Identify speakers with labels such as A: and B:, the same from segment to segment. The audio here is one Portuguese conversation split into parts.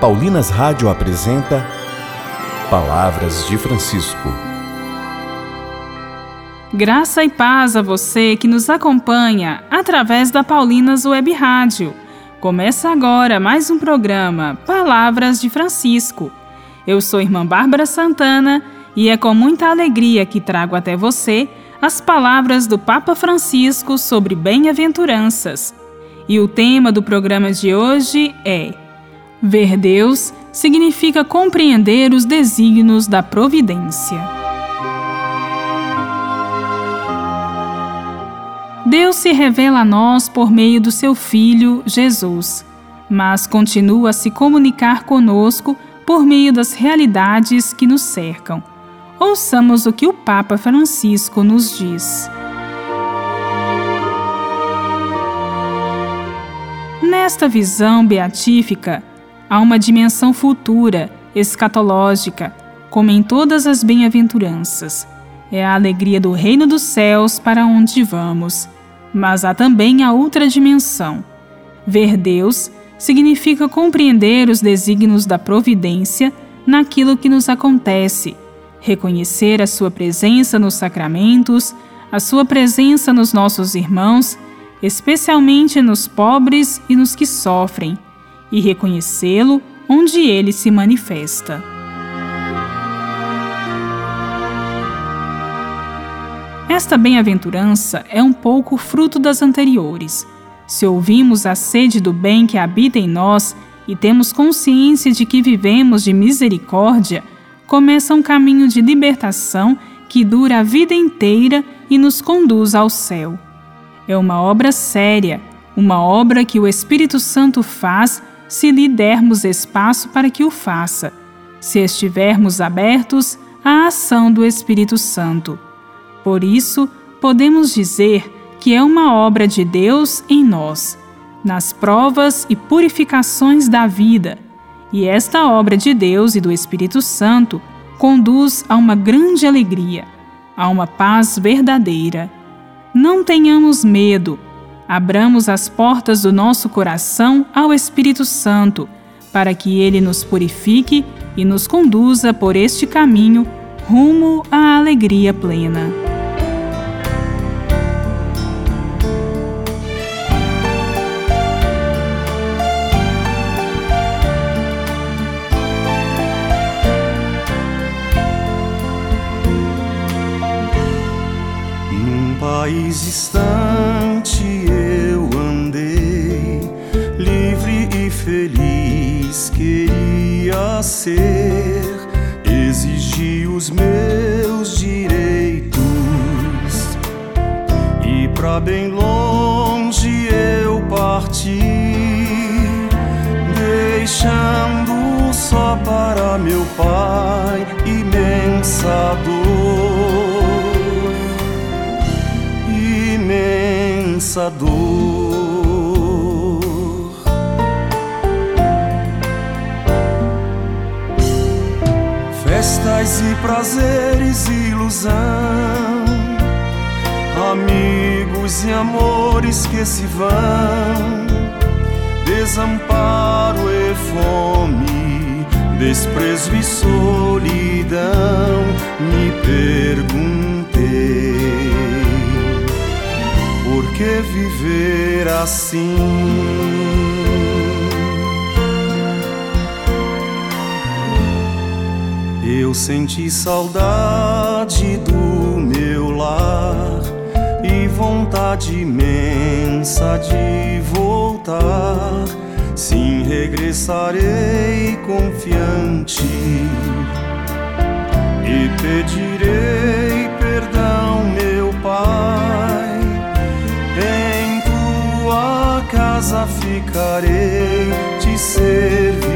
A: Paulinas Rádio apresenta Palavras de Francisco.
B: Graça e paz a você que nos acompanha através da Paulinas Web Rádio. Começa agora mais um programa Palavras de Francisco. Eu sou irmã Bárbara Santana e é com muita alegria que trago até você as palavras do Papa Francisco sobre bem-aventuranças. E o tema do programa de hoje é Ver Deus significa compreender os desígnios da providência. Deus se revela a nós por meio do seu Filho, Jesus, mas continua a se comunicar conosco por meio das realidades que nos cercam. Ouçamos o que o Papa Francisco nos diz. Nesta visão beatífica, Há uma dimensão futura, escatológica, como em todas as bem-aventuranças. É a alegria do reino dos céus para onde vamos. Mas há também a outra dimensão. Ver Deus significa compreender os desígnios da providência naquilo que nos acontece, reconhecer a sua presença nos sacramentos, a sua presença nos nossos irmãos, especialmente nos pobres e nos que sofrem e reconhecê-lo onde ele se manifesta. Esta bem-aventurança é um pouco fruto das anteriores. Se ouvimos a sede do bem que habita em nós e temos consciência de que vivemos de misericórdia, começa um caminho de libertação que dura a vida inteira e nos conduz ao céu. É uma obra séria, uma obra que o Espírito Santo faz se lhe dermos espaço para que o faça, se estivermos abertos à ação do Espírito Santo. Por isso, podemos dizer que é uma obra de Deus em nós, nas provas e purificações da vida. E esta obra de Deus e do Espírito Santo conduz a uma grande alegria, a uma paz verdadeira. Não tenhamos medo, abramos as portas do nosso coração ao Espírito Santo, para que ele nos purifique e nos conduza por este caminho rumo à alegria plena.
C: Num país distante ser, exigi os meus direitos e pra bem longe eu parti, deixando só para meu pai imensa dor, imensa dor. Festas e prazeres e ilusão, amigos e amores que se vão, desamparo e fome, desprezo e solidão. Me perguntei por que viver assim? Senti saudade do meu lar e vontade imensa de voltar. Sim, regressarei confiante e pedirei perdão, meu Pai. Em tua casa ficarei, te servirei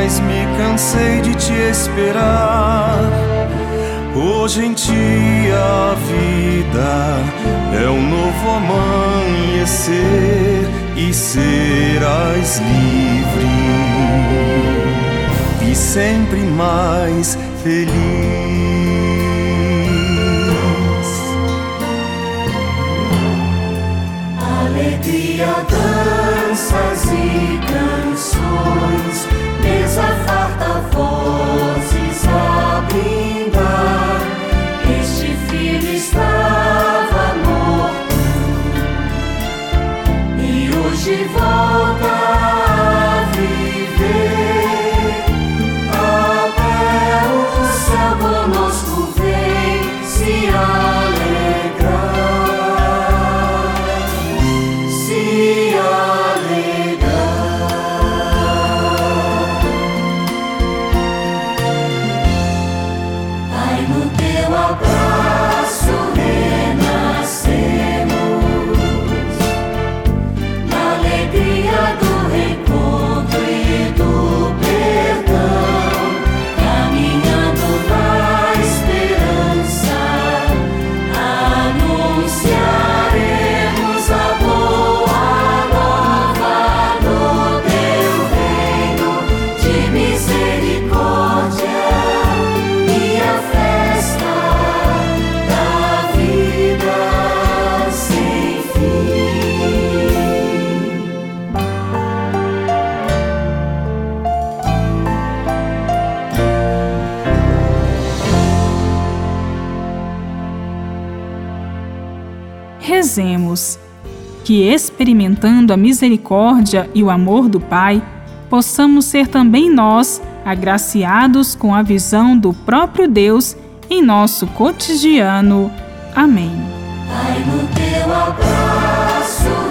C: Jamais me cansei de te esperar. Hoje em ti a vida é um novo amanhecer e serás livre e sempre mais feliz.
D: alegria, danças e canções,
B: que, experimentando a misericórdia e o amor do Pai, possamos ser também nós agraciados com a visão do próprio Deus em nosso cotidiano. Amém.
D: Pai, no teu abraço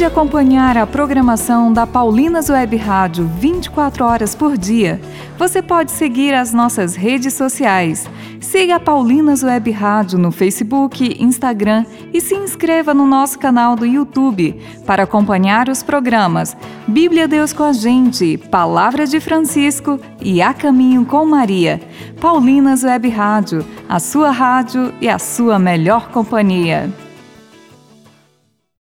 E: De acompanhar a programação da Paulinas Web Rádio 24 horas por dia, você pode seguir as nossas redes sociais. Siga a Paulinas Web Rádio no Facebook, Instagram e se inscreva no nosso canal do YouTube para acompanhar os programas Bíblia Deus com a Gente, Palavra de Francisco e A Caminho com Maria. Paulinas Web Rádio, a sua rádio e a sua melhor companhia.